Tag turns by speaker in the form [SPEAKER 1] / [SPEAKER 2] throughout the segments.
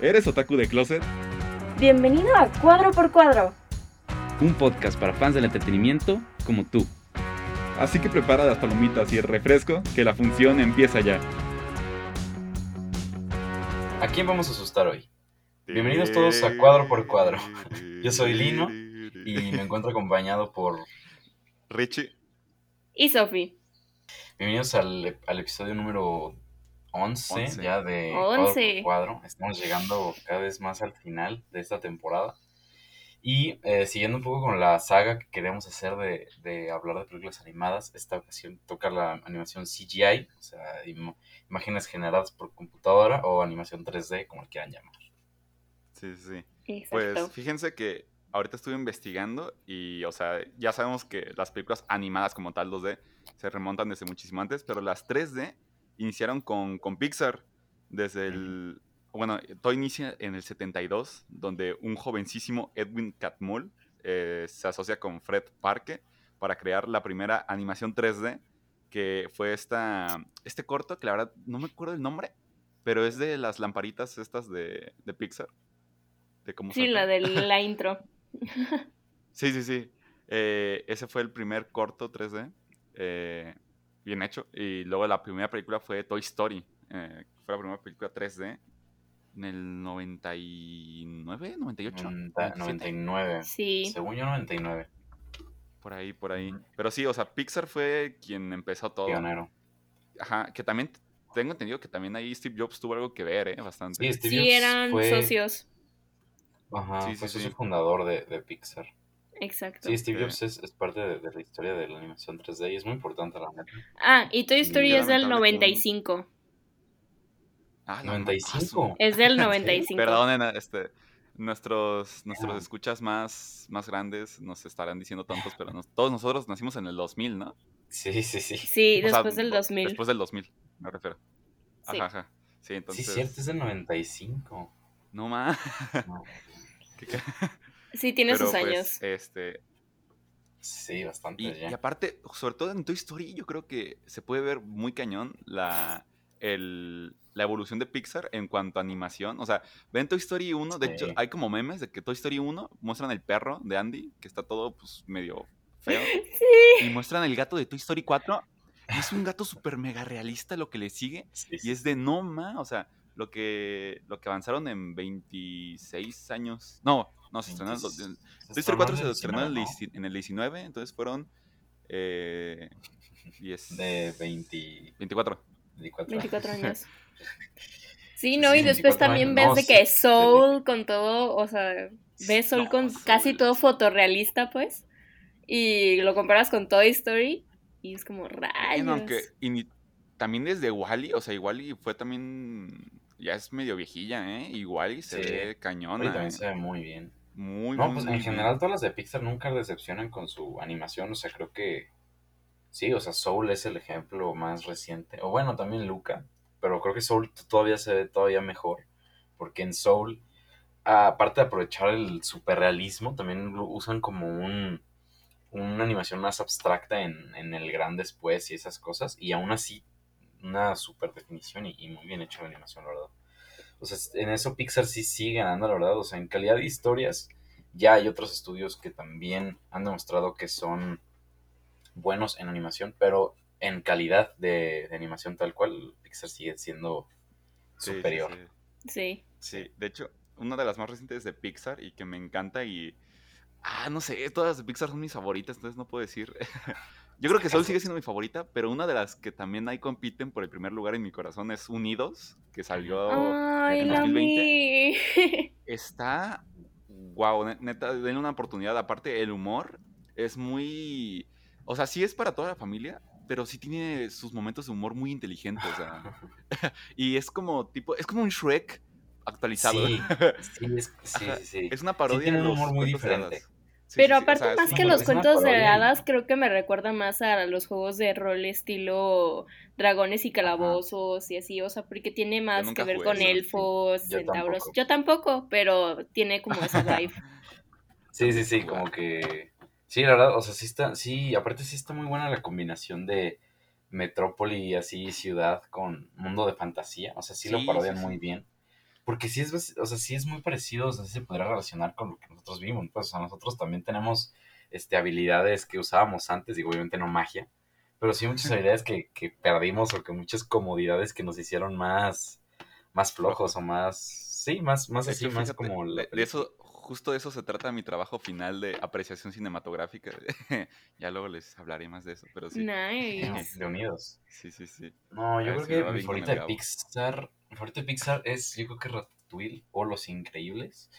[SPEAKER 1] ¿Eres otaku de closet?
[SPEAKER 2] Bienvenido a Cuadro por Cuadro.
[SPEAKER 3] Un podcast para fans del entretenimiento como tú.
[SPEAKER 1] Así que prepara las palomitas y el refresco, que la función empieza ya.
[SPEAKER 4] ¿A quién vamos a asustar hoy? Bienvenidos todos a Cuadro por Cuadro. Yo soy Lino y me encuentro acompañado por
[SPEAKER 1] Richie.
[SPEAKER 2] Y Sofi.
[SPEAKER 4] Bienvenidos al, al episodio número 11,
[SPEAKER 1] 11.
[SPEAKER 4] ya de
[SPEAKER 2] 11.
[SPEAKER 4] Cuadro. Estamos llegando cada vez más al final de esta temporada. Y eh, siguiendo un poco con la saga que queremos hacer de, de hablar de películas animadas, esta ocasión toca la animación CGI, o sea, im- imágenes generadas por computadora o animación 3D, como le quieran llamar.
[SPEAKER 1] Sí, sí.
[SPEAKER 2] Exacto.
[SPEAKER 1] Pues fíjense que ahorita estuve investigando y, o sea, ya sabemos que las películas animadas como tal 2D se remontan desde muchísimo antes, pero las 3D iniciaron con, con Pixar desde el... Bueno, todo inicia en el 72, donde un jovencísimo Edwin Catmull eh, se asocia con Fred Parke para crear la primera animación 3D, que fue esta, este corto, que la verdad no me acuerdo el nombre, pero es de las lamparitas estas de, de Pixar. De cómo
[SPEAKER 2] sí, la de la intro.
[SPEAKER 1] Sí, sí, sí. Eh, ese fue el primer corto 3D. eh, bien hecho. Y luego la primera película fue Toy Story. eh, fue la primera película 3D. En el 99, 98.
[SPEAKER 4] 90
[SPEAKER 1] 97,
[SPEAKER 4] 99.
[SPEAKER 2] Sí.
[SPEAKER 4] Según yo, 99.
[SPEAKER 1] Por ahí, por ahí. Pero sí, o sea, Pixar fue quien empezó todo.
[SPEAKER 4] Pionero.
[SPEAKER 1] Ajá, que también tengo entendido que también ahí Steve Jobs tuvo algo que ver, ¿eh? Bastante.
[SPEAKER 4] Sí, Steve
[SPEAKER 2] Sí,
[SPEAKER 4] Jobs
[SPEAKER 2] eran
[SPEAKER 4] fue,
[SPEAKER 2] socios.
[SPEAKER 4] Ajá,
[SPEAKER 1] Sí, sí,
[SPEAKER 4] fue
[SPEAKER 1] sí.
[SPEAKER 4] socio fundador de, de Pixar.
[SPEAKER 2] Exacto.
[SPEAKER 4] Sí, Steve. Jobs es, es parte de, de la historia de la animación 3D y es muy importante la neta.
[SPEAKER 2] Ah, y Toy Story es del
[SPEAKER 1] lamentable que no-
[SPEAKER 2] 95.
[SPEAKER 1] Ah, la
[SPEAKER 4] 95.
[SPEAKER 1] ma-
[SPEAKER 2] Es del
[SPEAKER 4] serio?
[SPEAKER 2] 95.
[SPEAKER 1] Perdonen, este, nuestros, nuestros
[SPEAKER 4] Ah.
[SPEAKER 1] escuchas más, más grandes nos estarán diciendo tontos, pero nos- todos nosotros nacimos en el 2000, ¿no?
[SPEAKER 4] Sí, sí, sí.
[SPEAKER 2] Sí,
[SPEAKER 1] O sea,
[SPEAKER 2] después del 2000.
[SPEAKER 1] Después del 2000, me refiero. Ajá,
[SPEAKER 2] Sí.
[SPEAKER 1] ajá. Sí, entonces.
[SPEAKER 4] Sí, cierto, es del 95.
[SPEAKER 1] No más.
[SPEAKER 4] No,
[SPEAKER 2] Sí, tiene sus
[SPEAKER 1] pues,
[SPEAKER 2] años.
[SPEAKER 1] este,
[SPEAKER 4] sí, bastante
[SPEAKER 1] y,
[SPEAKER 4] ya.
[SPEAKER 1] y aparte, sobre todo en Toy Story, yo creo que se puede ver muy cañón la, el- la evolución de Pixar en cuanto a animación. O sea, ven Toy Story 1, de
[SPEAKER 4] Sí.
[SPEAKER 1] hecho, hay como memes de que Toy Story 1 muestran el perro de Andy, que está todo pues medio feo. Y muestran el gato de Toy Story 4. y es un gato súper mega realista lo que le sigue.
[SPEAKER 4] Sí,
[SPEAKER 1] Y
[SPEAKER 4] sí.
[SPEAKER 1] es de no ma, o sea, lo que, lo que avanzaron en 26 años. No, no, se Toy Story 4 se estrenó en el, 19, en el 19, entonces fueron. Eh, 10,
[SPEAKER 4] De 20,
[SPEAKER 1] 24.
[SPEAKER 4] 24.
[SPEAKER 2] 24 años. Sí,
[SPEAKER 4] Sí,
[SPEAKER 2] no, y después
[SPEAKER 4] 24
[SPEAKER 2] también
[SPEAKER 4] años.
[SPEAKER 2] ves
[SPEAKER 4] No,
[SPEAKER 2] de que
[SPEAKER 4] sí.
[SPEAKER 2] Soul con todo, o sea, ves Soul
[SPEAKER 1] No,
[SPEAKER 2] con
[SPEAKER 1] Soul.
[SPEAKER 2] casi todo fotorrealista, pues. Y lo comparas con Toy Story y es como rayos.
[SPEAKER 1] Bueno, aunque y ni- también desde Wally, o sea, Wally fue también. Ya es medio viejilla, ¿eh? Y Wally se
[SPEAKER 4] Sí.
[SPEAKER 1] ve cañona.
[SPEAKER 4] también
[SPEAKER 1] ¿eh?
[SPEAKER 4] se ve muy bien.
[SPEAKER 1] Muy,
[SPEAKER 4] No,
[SPEAKER 1] muy,
[SPEAKER 4] pues
[SPEAKER 1] muy
[SPEAKER 4] en
[SPEAKER 1] bien.
[SPEAKER 4] general todas las de Pixar nunca decepcionan con su animación. O sea, creo que sí, o sea, Soul es el ejemplo más reciente. O bueno, también Luca. Pero creo que Soul todavía se ve todavía mejor. Porque en Soul, aparte de aprovechar el superrealismo, también lo usan como un una animación más abstracta en, en el gran después y esas cosas. Y aún así, una super definición y, y muy bien hecho la animación, la verdad. O sea, en eso Pixar sí sigue ganando, la verdad. O sea, en calidad de historias, ya hay otros estudios que también han demostrado que son buenos en animación, pero en calidad de, de animación tal cual, Pixar sigue siendo
[SPEAKER 1] Sí,
[SPEAKER 4] superior.
[SPEAKER 1] sí.
[SPEAKER 2] Sí.
[SPEAKER 1] Sí, de hecho, una de las más recientes de Pixar y que me encanta y... Ah, no sé, todas las de Pixar son mis favoritas, entonces no puedo decir. Yo creo que Soul sigue siendo mi favorita, pero una de las que también ahí compiten por el primer lugar en mi corazón es Unidos, que salió
[SPEAKER 2] Ay,
[SPEAKER 1] en
[SPEAKER 2] la
[SPEAKER 1] 2020.
[SPEAKER 2] vi.
[SPEAKER 1] Está... Wow, neta, denle una oportunidad. Aparte, el humor es muy... O sea, sí es para toda la familia, pero sí tiene sus momentos de humor muy inteligentes. O sea, y es como tipo, es como un Shrek actualizado.
[SPEAKER 4] Sí, sí, es, sí, sí, sí.
[SPEAKER 1] Es una parodia
[SPEAKER 4] tiene
[SPEAKER 1] de
[SPEAKER 4] un humor muy diferente.
[SPEAKER 1] Sí,
[SPEAKER 2] Pero
[SPEAKER 1] sí, sí, o
[SPEAKER 2] aparte,
[SPEAKER 1] sea,
[SPEAKER 2] más que los cuentos de hadas, creo que me recuerda más a los juegos de rol estilo dragones y calabozos y así, o sea, porque tiene más que ver
[SPEAKER 1] jugué
[SPEAKER 2] con
[SPEAKER 1] eso, sí.
[SPEAKER 2] elfos,
[SPEAKER 4] Yo
[SPEAKER 2] centauros.
[SPEAKER 4] tampoco.
[SPEAKER 2] Yo tampoco, pero tiene como esa vibe.
[SPEAKER 4] Sí, sí, sí, como que... Sí, la verdad, o sea, sí está, sí, aparte sí está muy buena la combinación de metrópoli, así, ciudad, con mundo de fantasía, o sea, sí, lo parodian
[SPEAKER 1] sí, sí.
[SPEAKER 4] muy bien. Porque sí es, o sea, sí es muy parecido, o sea, sí se podría relacionar con lo que nosotros vimos, pues, o sea, nosotros también tenemos, este, habilidades que usábamos antes, digo, obviamente no magia, pero sí muchas habilidades que, que perdimos o que muchas comodidades que nos hicieron más, más flojos o más, sí, más, más así, más como... la
[SPEAKER 1] de, eso, justo de eso se trata mi trabajo final de apreciación cinematográfica. ya luego les hablaré más de eso, pero sí.
[SPEAKER 2] Nice.
[SPEAKER 4] de Unidos.
[SPEAKER 1] Sí, sí, sí.
[SPEAKER 4] No,
[SPEAKER 1] A
[SPEAKER 4] yo
[SPEAKER 1] ver
[SPEAKER 4] creo que mi favorita de
[SPEAKER 1] Gabo.
[SPEAKER 4] Pixar, mi favorita de Pixar es, yo creo que Ratatouille o Los Increíbles,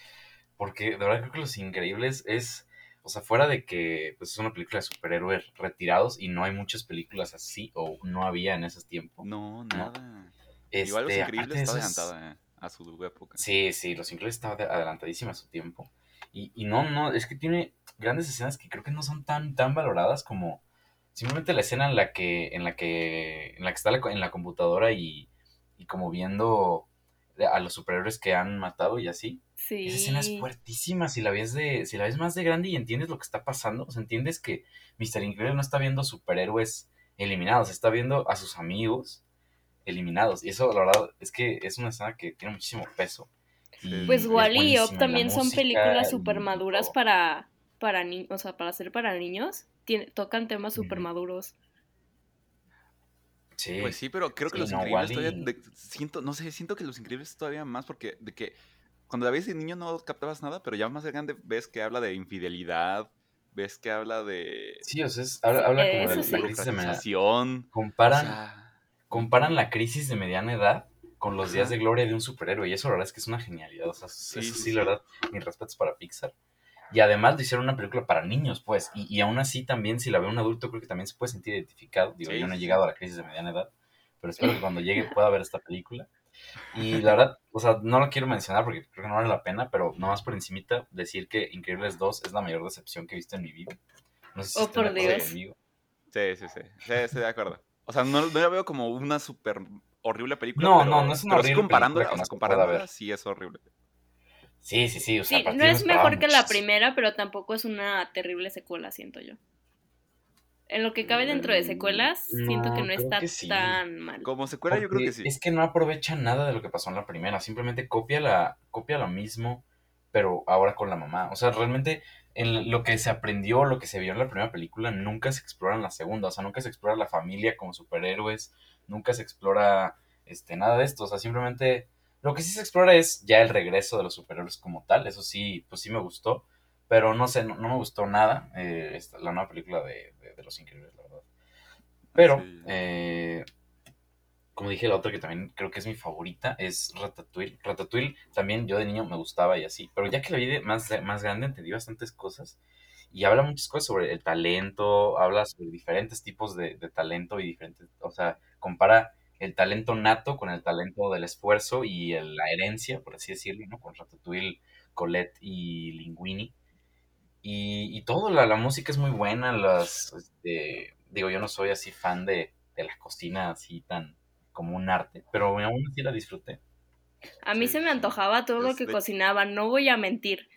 [SPEAKER 4] porque de verdad creo que Los Increíbles es, o sea, fuera de que pues, es una película de superhéroes retirados y no hay muchas películas así o no había en esos tiempos.
[SPEAKER 1] No, nada.
[SPEAKER 4] Este,
[SPEAKER 1] Igual Los
[SPEAKER 4] aparte
[SPEAKER 1] Increíbles está
[SPEAKER 4] eso es-
[SPEAKER 1] adelantada eh, a su época.
[SPEAKER 4] Sí, sí, Los Increíbles estaba de- adelantadísima a su tiempo. Y, y no, no, es que tiene grandes escenas que creo que no son tan, tan valoradas como simplemente la escena en la que, en la que, en la que está la en la computadora y, y como viendo a los superhéroes que han matado y así.
[SPEAKER 2] Sí.
[SPEAKER 4] Esa escena es fuertísima si la ves de, si la ves más de grande y entiendes lo que está pasando, o sea, entiendes que Mr. Increíble no está viendo superhéroes eliminados, está viendo a sus amigos eliminados. Y eso, la verdad, es que es una escena que tiene muchísimo peso. Y
[SPEAKER 2] Pues
[SPEAKER 4] es
[SPEAKER 2] Wally y Up también son películas super maduras para, para niños, o sea, para ser para niños. Tiene- tocan temas super maduros.
[SPEAKER 4] Sí,
[SPEAKER 1] Pues sí, pero creo que
[SPEAKER 4] Sí,
[SPEAKER 1] Los
[SPEAKER 4] no,
[SPEAKER 1] Increíbles todavía... de- siento, no sé, siento que Los Increíbles todavía más porque de que cuando la ves de niño no captabas nada, pero ya más de grande ves que habla de infidelidad, ves que habla de
[SPEAKER 4] Sí, o sea, es- habla, habla como
[SPEAKER 2] eso
[SPEAKER 4] de
[SPEAKER 2] sí.
[SPEAKER 4] la crisis de mediana
[SPEAKER 1] o
[SPEAKER 4] Comparan,
[SPEAKER 1] sea,
[SPEAKER 4] comparan la crisis de mediana edad con los días de gloria de un superhéroe. Y eso, la verdad, es que es una genialidad. O sea,
[SPEAKER 1] Sí,
[SPEAKER 4] eso
[SPEAKER 1] sí.
[SPEAKER 4] la verdad, mis respetos para Pixar. Y además de hicieron una película para niños, pues. Y, y aún así, también, si la ve un adulto, creo que también se puede sentir identificado. Digo,
[SPEAKER 1] Sí,
[SPEAKER 4] yo no he
[SPEAKER 1] sí, sí.
[SPEAKER 4] llegado a la crisis de mediana edad, pero espero que cuando llegue pueda ver esta película. Y la verdad, o sea, no lo quiero mencionar porque creo que no vale la pena, pero nomás por encimita decir que Increíbles 2 es la mayor decepción que he visto en mi vida. No sé si
[SPEAKER 2] Oh, por Dios.
[SPEAKER 4] conmigo.
[SPEAKER 1] sí, sí, sí, sí, estoy de acuerdo. O sea, no, no la veo como una súper horrible película.
[SPEAKER 4] No,
[SPEAKER 1] pero,
[SPEAKER 4] no, no es una
[SPEAKER 1] pero sí
[SPEAKER 4] horrible
[SPEAKER 1] comparándola,
[SPEAKER 4] película que
[SPEAKER 1] o sea, comparándola,
[SPEAKER 4] ver.
[SPEAKER 1] sí es horrible.
[SPEAKER 4] Sí, sí, sí. O sea,
[SPEAKER 2] Sí,
[SPEAKER 4] aparte
[SPEAKER 2] no es mejor que la primera, pero tampoco es una terrible secuela, siento yo. En lo que cabe dentro de secuelas, siento que
[SPEAKER 4] No,
[SPEAKER 2] está
[SPEAKER 4] que sí.
[SPEAKER 2] tan mal.
[SPEAKER 1] Como secuela yo creo que sí.
[SPEAKER 4] Es que no aprovecha nada de lo que pasó en la primera. Simplemente copia, la, copia lo mismo, pero ahora con la mamá. O sea, realmente en lo que se aprendió, lo que se vio en la primera película, nunca se explora en la segunda. O sea, nunca se explora la familia como superhéroes. Nunca se explora este, nada de esto. O sea, simplemente lo que sí se explora es ya el regreso de los superhéroes como tal. Eso sí, pues sí me gustó. Pero no sé, no, no me gustó nada eh, esta- la nueva película de, de- de Los Increíbles, la verdad. Pero,
[SPEAKER 1] Sí.
[SPEAKER 4] eh, como dije, la otra que también creo que es mi favorita es Ratatouille. Ratatouille también yo de niño me gustaba y así, pero ya que la vi de más, más grande entendí bastantes cosas y habla muchas cosas sobre el talento, habla sobre diferentes tipos de, de talento y diferentes, o sea, compara el talento nato con el talento del esfuerzo y el- la herencia, por así decirlo, ¿no? Con Ratatouille, Colette y Linguini. Y, y todo, la, la música es muy buena, las, este, digo, yo no soy así fan de, de la cocina así tan como un arte, pero aún así la disfruté.
[SPEAKER 2] A mí
[SPEAKER 1] Sí,
[SPEAKER 2] se me antojaba todo lo que
[SPEAKER 1] de-
[SPEAKER 2] cocinaba, no voy a mentir.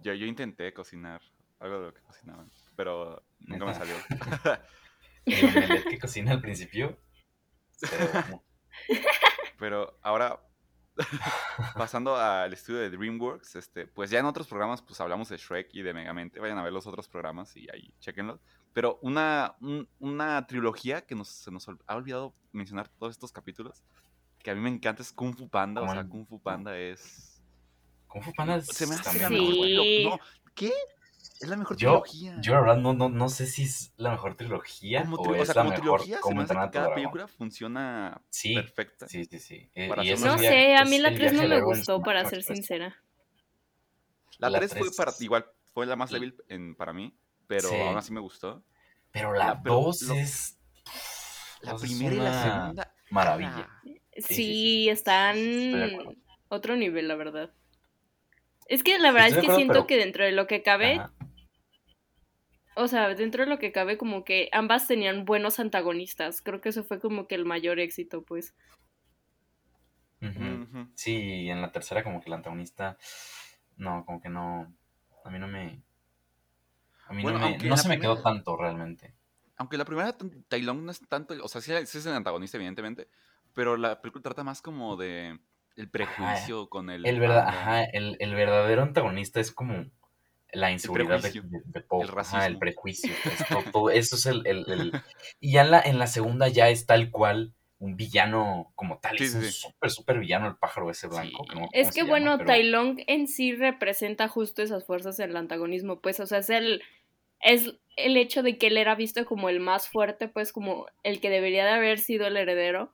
[SPEAKER 1] yo, yo intenté cocinar algo de lo que cocinaban, pero nunca me salió.
[SPEAKER 4] El omelette que cocina al principio, pero
[SPEAKER 1] ahora, pasando al estudio de DreamWorks, este, pues ya en otros programas pues hablamos de Shrek y de Megamente. Vayan a ver los otros programas y ahí chequenlos. Pero una, un- una trilogía que nos, se nos ha olvidado mencionar todos estos capítulos, que a mí me encanta, es Kung Fu Panda. O
[SPEAKER 4] ¿Cómo
[SPEAKER 1] sea, Kung Fu Panda es...
[SPEAKER 4] Kung Fu Panda
[SPEAKER 1] Se me hace la
[SPEAKER 2] Sí.
[SPEAKER 1] mejor. No, ¿qué? Es la mejor
[SPEAKER 4] Yo,
[SPEAKER 1] trilogía.
[SPEAKER 4] yo la verdad no, no, no sé si es la mejor trilogía
[SPEAKER 1] como,
[SPEAKER 4] o
[SPEAKER 1] tri- o
[SPEAKER 4] es
[SPEAKER 1] sea,
[SPEAKER 4] la
[SPEAKER 1] como
[SPEAKER 4] mejor
[SPEAKER 1] trilogía, se
[SPEAKER 4] como
[SPEAKER 1] me hace que cada película funciona
[SPEAKER 4] Sí,
[SPEAKER 1] perfecta.
[SPEAKER 4] sí, sí, sí. Eh,
[SPEAKER 1] Para
[SPEAKER 4] y
[SPEAKER 1] hacer
[SPEAKER 4] es
[SPEAKER 1] una-
[SPEAKER 2] No sé, a
[SPEAKER 4] es
[SPEAKER 2] mí la
[SPEAKER 4] el
[SPEAKER 2] 3 no me
[SPEAKER 4] en
[SPEAKER 2] gustó, para ser sincera.
[SPEAKER 1] La
[SPEAKER 4] La
[SPEAKER 1] 3 fue para, igual fue la más
[SPEAKER 4] Sí.
[SPEAKER 1] débil en, para mí, pero
[SPEAKER 4] Sí.
[SPEAKER 1] aún así me gustó.
[SPEAKER 4] Pero la
[SPEAKER 1] La- pero
[SPEAKER 4] 2
[SPEAKER 1] lo-
[SPEAKER 4] es...
[SPEAKER 1] La
[SPEAKER 4] sea, es
[SPEAKER 1] primera y la
[SPEAKER 4] una
[SPEAKER 1] segunda.
[SPEAKER 4] Maravilla.
[SPEAKER 2] Sí, Sí,
[SPEAKER 4] Sí, sí, sí.
[SPEAKER 2] están otro nivel, la verdad. Es que la verdad
[SPEAKER 4] Estoy
[SPEAKER 2] es que
[SPEAKER 4] acuerdo,
[SPEAKER 2] siento
[SPEAKER 4] pero-
[SPEAKER 2] que dentro de lo que cabe,
[SPEAKER 4] Ajá.
[SPEAKER 2] o sea, dentro de lo que cabe, como que ambas tenían buenos antagonistas. Creo que eso fue como que el mayor éxito, pues.
[SPEAKER 4] Ujú. Sí, en la tercera como que el antagonista, no, como que no, a mí no me, a mí
[SPEAKER 1] Bueno,
[SPEAKER 4] no, me, no se me quedó tanto realmente.
[SPEAKER 1] Aunque la primera, t- Tai Lung no es tanto, o sea, sí, sí es el antagonista, evidentemente, pero la película trata más como de el prejuicio con el...
[SPEAKER 4] El verdad, ajá, el, el verdadero antagonista es como la inseguridad de, de, de Poe,
[SPEAKER 1] el
[SPEAKER 4] ajá,
[SPEAKER 1] racismo.
[SPEAKER 4] el prejuicio, es todo- todo- eso es el, el- el- y ya en la, en la segunda ya es tal cual un villano como tal,
[SPEAKER 1] Sí,
[SPEAKER 4] es
[SPEAKER 1] sí,
[SPEAKER 4] un
[SPEAKER 1] sí.
[SPEAKER 4] súper, súper villano el pájaro ese blanco.
[SPEAKER 1] Sí.
[SPEAKER 4] no
[SPEAKER 2] Es que bueno,
[SPEAKER 4] pero-
[SPEAKER 2] Tai Lung en sí representa justo esas fuerzas en el antagonismo, pues, o sea, es el, es el hecho de que él era visto como el más fuerte, pues, como el que debería de haber sido el heredero,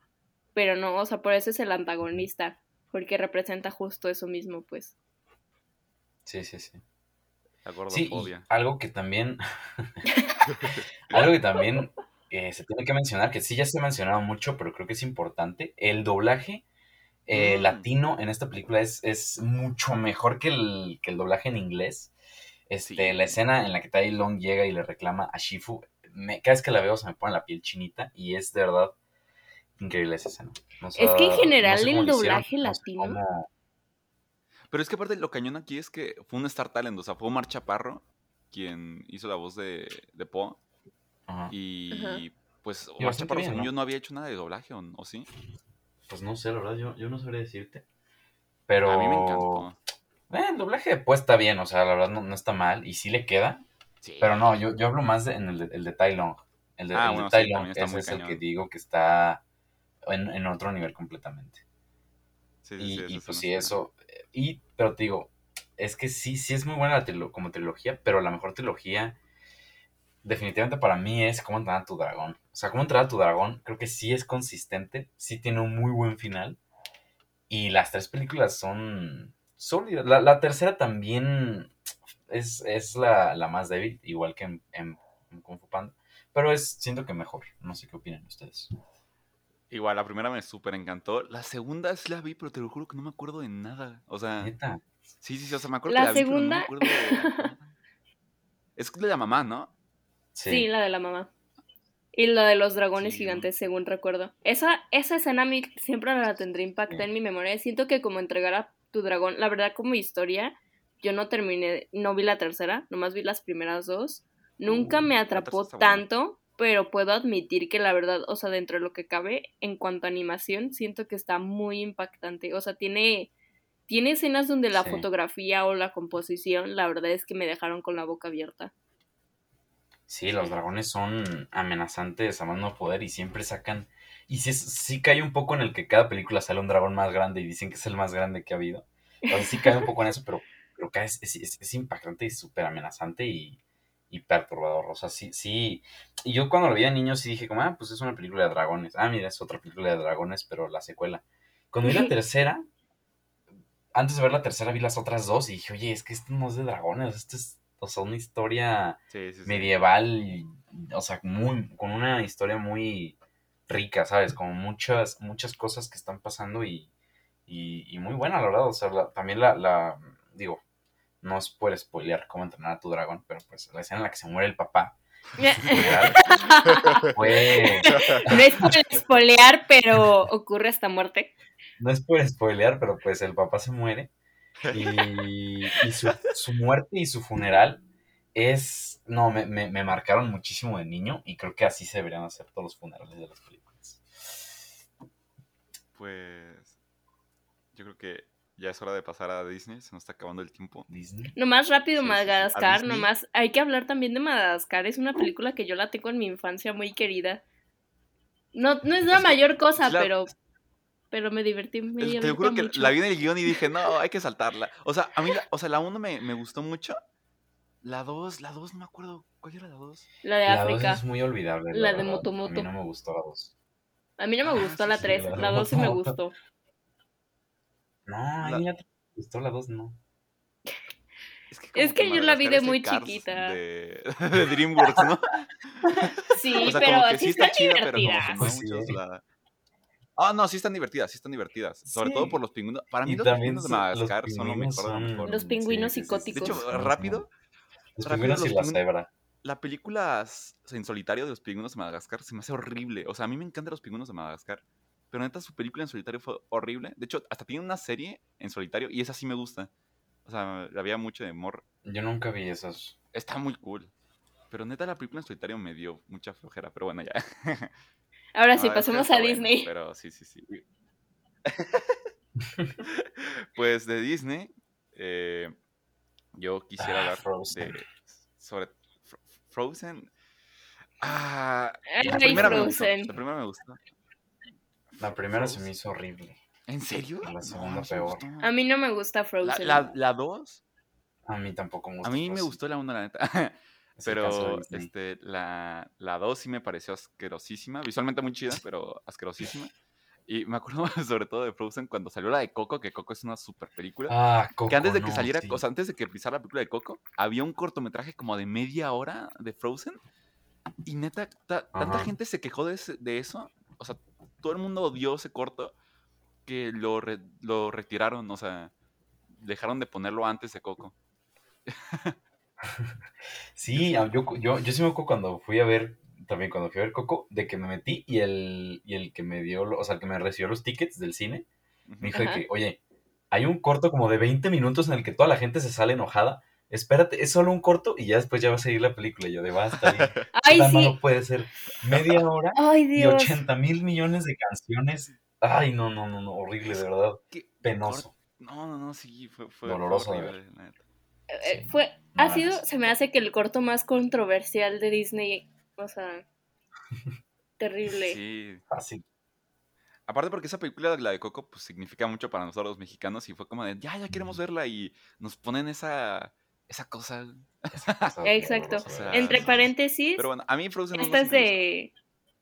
[SPEAKER 2] pero no, o sea, por eso es el antagonista, porque representa justo eso mismo, pues.
[SPEAKER 4] Sí, sí, sí. Sí, y algo que también. algo que también eh, se tiene que mencionar, que sí ya se ha mencionado mucho, pero creo que es importante. El doblaje eh,
[SPEAKER 1] Mm.
[SPEAKER 4] latino en esta película es, es mucho mejor que el, que el doblaje en inglés. Este,
[SPEAKER 1] Sí.
[SPEAKER 4] La escena en la que Tai Long llega y le reclama a Shifu, me, cada vez que la veo se me pone la piel chinita y es de verdad increíble esa escena. O
[SPEAKER 2] Es que en general
[SPEAKER 4] no sé
[SPEAKER 2] el
[SPEAKER 4] hicieron,
[SPEAKER 2] doblaje
[SPEAKER 4] no sé
[SPEAKER 2] latino-
[SPEAKER 4] cómo-
[SPEAKER 1] Pero es que aparte lo cañón aquí es que fue un Star Talent, o sea, fue Omar Chaparro quien hizo la voz de, de Poe.
[SPEAKER 4] Ajá.
[SPEAKER 1] Y
[SPEAKER 2] Ajá.
[SPEAKER 1] pues Omar Chaparro,
[SPEAKER 4] bien,
[SPEAKER 1] según
[SPEAKER 4] ¿no?
[SPEAKER 1] yo, no había hecho nada de doblaje, ¿o, o sí?
[SPEAKER 4] Pues no sé, la verdad, yo, yo no sabría decirte. Pero.
[SPEAKER 1] A mí me encantó.
[SPEAKER 4] Eh, el doblaje pues está bien, o sea, la verdad no, no está mal y sí le queda.
[SPEAKER 1] Sí.
[SPEAKER 4] Pero no, yo, yo hablo más de- en el de, el de Tai Long. El de,
[SPEAKER 1] Ah,
[SPEAKER 4] el de
[SPEAKER 1] bueno,
[SPEAKER 4] Tai
[SPEAKER 1] sí,
[SPEAKER 4] Long, ese es el que digo que está en, en otro nivel completamente.
[SPEAKER 1] Sí, sí,
[SPEAKER 4] y
[SPEAKER 1] sí,
[SPEAKER 4] y,
[SPEAKER 1] eso
[SPEAKER 4] pues sí, eso. Y, pero te digo, es que sí, sí es muy buena la como trilogía, pero la mejor trilogía definitivamente para mí es Cómo entrenar a tu dragón. O sea, Cómo entrenar a tu dragón creo que sí es consistente, sí tiene un muy buen final. Y las tres películas son sólidas. La, la tercera también es, es la, la más débil, igual que en, en, en Kung Fu Panda. Pero es, siento que mejor. No sé qué opinan ustedes.
[SPEAKER 1] Igual, la primera me súper encantó. La segunda sí la vi, pero te lo juro que no me acuerdo de nada. O sea,
[SPEAKER 4] Neta.
[SPEAKER 1] sí, sí, sí, o sea, me acuerdo
[SPEAKER 2] La
[SPEAKER 1] que la vi, pero no me
[SPEAKER 2] segunda-
[SPEAKER 1] acuerdo de nada. Es de la mamá, ¿no?
[SPEAKER 2] Sí. la de la mamá. Y la de los dragones
[SPEAKER 1] Sí,
[SPEAKER 2] gigantes, según recuerdo. Esa, esa escena a mí siempre la tendré impactada
[SPEAKER 4] Sí.
[SPEAKER 2] en mi memoria. Siento que como entregar a tu dragón, la verdad como historia, yo no terminé, no vi la tercera, nomás vi las primeras dos. Nunca
[SPEAKER 1] Uh,
[SPEAKER 2] me atrapó tanto, pero puedo admitir que la verdad, o sea, dentro de lo que cabe, en cuanto a animación, siento que está muy impactante. O sea, tiene, tiene escenas donde la
[SPEAKER 4] Sí.
[SPEAKER 2] fotografía o la composición, la verdad es que me dejaron con la boca abierta.
[SPEAKER 4] Sí, los dragones son amenazantes a más no poder y siempre sacan. Y sí, sí cae un poco en el que cada película sale un dragón más grande y dicen que es el más grande que ha habido. O sea, sí cae un poco en eso, pero, pero cae- es, es- es impactante y súper amenazante y, y perturbador. O sea, sí, sí. Y yo cuando lo vi de niño sí dije como, ah, pues es una película de dragones. Ah, mira, es otra película de dragones, pero la secuela. Cuando vi la tercera, antes de ver la tercera vi las otras dos y dije, oye, es que esto no es de dragones, esto es, o sea, una historia
[SPEAKER 1] Sí, sí, sí.
[SPEAKER 4] medieval, o sea, muy, con una historia muy rica, ¿sabes? Como muchas, muchas cosas que están pasando y, y, y muy buena, la verdad. O sea, la- también la, la, digo, no es por spoilear cómo entrenar a tu dragón, pero pues la escena en la que se muere el papá, fue,
[SPEAKER 2] No es por espolear, pero ocurre esta muerte.
[SPEAKER 4] no es por spoilear, pero pues el papá se muere y, y su, su muerte y su funeral es, no, me, me, me marcaron muchísimo de niño y creo que así se deberían hacer todos los funerales de las películas.
[SPEAKER 1] Pues yo creo que ya es hora de pasar a Disney, se nos está acabando el tiempo.
[SPEAKER 4] Disney.
[SPEAKER 2] Nomás rápido,
[SPEAKER 1] Sí,
[SPEAKER 2] Madagascar, nomás hay que hablar también de Madagascar, es una película que yo la tengo en mi infancia muy querida. No, no es la
[SPEAKER 1] Es
[SPEAKER 2] mayor cosa,
[SPEAKER 1] la-
[SPEAKER 2] pero, pero me divertí, me divertí
[SPEAKER 1] Te juro que
[SPEAKER 2] mucho.
[SPEAKER 1] la vi en el guion y dije, no, hay que saltarla. O sea, a mí, la, o sea, la 1 me, me gustó mucho. La 2, la 2 no me acuerdo. ¿Cuál era la 2?
[SPEAKER 2] La de
[SPEAKER 4] La 2
[SPEAKER 2] África.
[SPEAKER 4] es muy olvidable.
[SPEAKER 2] La de
[SPEAKER 4] verdad.
[SPEAKER 2] Moto
[SPEAKER 4] A mí no me gustó la 2.
[SPEAKER 2] A mí no me
[SPEAKER 1] Ah,
[SPEAKER 2] gustó
[SPEAKER 1] sí,
[SPEAKER 2] la
[SPEAKER 1] sí,
[SPEAKER 2] 3,
[SPEAKER 4] la de
[SPEAKER 2] la 2 sí me gustó.
[SPEAKER 4] No, a
[SPEAKER 1] La-
[SPEAKER 4] mí ya me gustó la 2, no.
[SPEAKER 1] Es que,
[SPEAKER 2] Es que yo la vi de muy
[SPEAKER 1] Cars
[SPEAKER 2] chiquita.
[SPEAKER 1] De, de DreamWorks, ¿no?
[SPEAKER 2] Sí,
[SPEAKER 1] o sea,
[SPEAKER 2] pero sí están
[SPEAKER 1] está chida, pero como que
[SPEAKER 2] divertidas.
[SPEAKER 1] no
[SPEAKER 4] Sí.
[SPEAKER 1] muchos la... Ah, no, sí están divertidas, sí están divertidas. Sobre todo por los pingüinos. Para mí
[SPEAKER 4] Y
[SPEAKER 1] los pingüinos de Madagascar son lo mejor
[SPEAKER 4] son-.
[SPEAKER 2] Los pingüinos
[SPEAKER 4] sí,
[SPEAKER 2] psicóticos.
[SPEAKER 1] De hecho, rápido,
[SPEAKER 4] Los
[SPEAKER 1] rápido,
[SPEAKER 4] pingüinos y la cebra.
[SPEAKER 1] la película en solitario de los pingüinos de Madagascar se me hace horrible. O sea, a mí me encantan los pingüinos de Madagascar. Pero neta, su película en solitario fue horrible. De hecho, hasta tiene una serie en solitario y esa sí me gusta. O sea, había mucho de amor.
[SPEAKER 4] Yo nunca vi esos.
[SPEAKER 1] Está muy cool. Pero neta, la película en solitario me dio mucha flojera. Pero bueno, ya.
[SPEAKER 2] Ahora
[SPEAKER 1] No,
[SPEAKER 2] sí, pasemos a Disney.
[SPEAKER 1] pero sí, sí, sí. pues de Disney, eh, yo quisiera
[SPEAKER 4] Ah,
[SPEAKER 1] hablar
[SPEAKER 4] Frozen.
[SPEAKER 1] de, sobre Fro- Frozen. Ah, la primera me gustó.
[SPEAKER 2] Frozen.
[SPEAKER 1] La primera me gustó.
[SPEAKER 4] La primera se me hizo horrible.
[SPEAKER 1] ¿En serio?
[SPEAKER 4] La
[SPEAKER 1] No,
[SPEAKER 4] segunda
[SPEAKER 1] no
[SPEAKER 4] peor.
[SPEAKER 1] gustó.
[SPEAKER 2] A mí no me gusta
[SPEAKER 1] La,
[SPEAKER 2] Frozen.
[SPEAKER 1] la, la dos,
[SPEAKER 4] A mí tampoco me gusta.
[SPEAKER 1] a mí me gustó la una, la neta.
[SPEAKER 4] Es
[SPEAKER 1] Pero este, la, la 2 sí me pareció asquerosísima. Visualmente muy chida, pero asquerosísima. Y me acuerdo sobre todo de Frozen cuando salió la de Coco, que Coco es una super película.
[SPEAKER 4] Ah, Coco,
[SPEAKER 1] que antes de que
[SPEAKER 4] no,
[SPEAKER 1] saliera,
[SPEAKER 4] sí.
[SPEAKER 1] o sea, antes de que pisara la película de Coco, había un cortometraje como de media hora de Frozen. Y neta, ta- tanta gente se quejó de, ese- de eso. O sea, todo el mundo odió ese corto que lo, re- lo retiraron. O sea, dejaron de ponerlo antes de Coco.
[SPEAKER 4] Sí, a- yo, yo, yo sí me acuerdo cuando fui a ver, también cuando fui a ver Coco, de que me metí y el, y el que me dio, lo- o sea, el que me recibió los tickets del cine, me dijo de que, oye, hay un corto como de 20 minutos en el que toda la gente se sale enojada. Espérate, es solo un corto y ya después ya va a seguir la película. Y yo de basta.
[SPEAKER 2] Ay,
[SPEAKER 4] tan
[SPEAKER 2] sí.
[SPEAKER 4] malo puede ser. Media hora
[SPEAKER 2] Ay,
[SPEAKER 4] y
[SPEAKER 2] Dios.
[SPEAKER 4] 80 mil millones de canciones. Ay, no, no, no, no, horrible, de verdad.
[SPEAKER 1] ¿Qué
[SPEAKER 4] Penoso.
[SPEAKER 1] No, no, no, sí, fue, fue
[SPEAKER 4] Doloroso de
[SPEAKER 1] neta.
[SPEAKER 2] Eh,
[SPEAKER 4] Sí.
[SPEAKER 2] Fue,
[SPEAKER 4] No,
[SPEAKER 2] ha sido, se me hace que el corto más controversial de Disney, o sea, terrible.
[SPEAKER 1] Sí.
[SPEAKER 4] Fácil.
[SPEAKER 1] Aparte porque esa película, la de Coco, pues significa mucho para nosotros los mexicanos y fue como de, ya, ya queremos verla y nos ponen esa, esa cosa.
[SPEAKER 4] Esa cosa
[SPEAKER 2] Exacto.
[SPEAKER 1] O sea.
[SPEAKER 2] Entre paréntesis,
[SPEAKER 1] Pero bueno, a mí Frozen no,
[SPEAKER 2] esta
[SPEAKER 1] no
[SPEAKER 2] es de...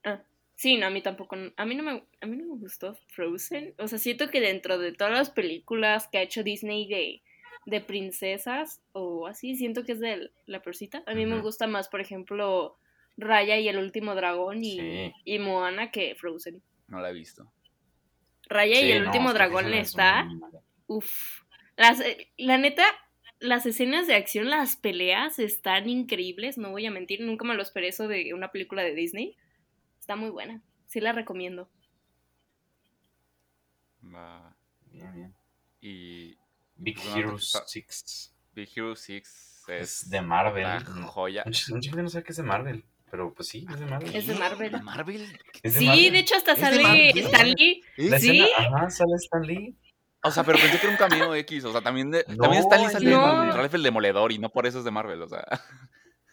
[SPEAKER 2] Ah, sí, no, a mí tampoco. A mí no me, a mí no me gustó Frozen. O sea, siento que dentro de todas las películas que ha hecho Disney de, de princesas o así, siento que es de la peorcita. A mí me gusta más, por ejemplo, Raya y el último dragón y,
[SPEAKER 4] Sí.
[SPEAKER 2] y Moana que Frozen.
[SPEAKER 1] No la he visto.
[SPEAKER 2] Raya y el
[SPEAKER 4] no,
[SPEAKER 2] último dragón está... Uf. Las, eh, la neta, las escenas de acción, las peleas están increíbles, no voy a mentir, nunca me lo esperé eso de una película de Disney. Está muy buena, sí la recomiendo.
[SPEAKER 1] Va.
[SPEAKER 4] Bien, bien.
[SPEAKER 1] Y
[SPEAKER 4] Big
[SPEAKER 1] Pues,
[SPEAKER 4] Hero
[SPEAKER 1] está-
[SPEAKER 4] 6
[SPEAKER 1] Big Hero 6 es,
[SPEAKER 4] es de Marvel.
[SPEAKER 1] la joya.
[SPEAKER 4] Mucha, mucha gente no sabe que es de Marvel, pero pues sí, es de Marvel.
[SPEAKER 2] Es de. Marvel.
[SPEAKER 1] ¿De Marvel?
[SPEAKER 4] Es de
[SPEAKER 2] sí,
[SPEAKER 4] Marvel.
[SPEAKER 2] de hecho hasta
[SPEAKER 1] ¿Es de
[SPEAKER 2] sale? Stan Lee.
[SPEAKER 4] La
[SPEAKER 2] ¿Sí?
[SPEAKER 4] escena, ajá, sale Stan Lee.
[SPEAKER 1] O sea, pero pensé que era un cameo X. O sea, también, de,
[SPEAKER 4] No,
[SPEAKER 1] también Stan Lee
[SPEAKER 4] es
[SPEAKER 1] sale
[SPEAKER 2] de
[SPEAKER 1] en. Ralph el Demoledor y no por eso es de Marvel. O sea,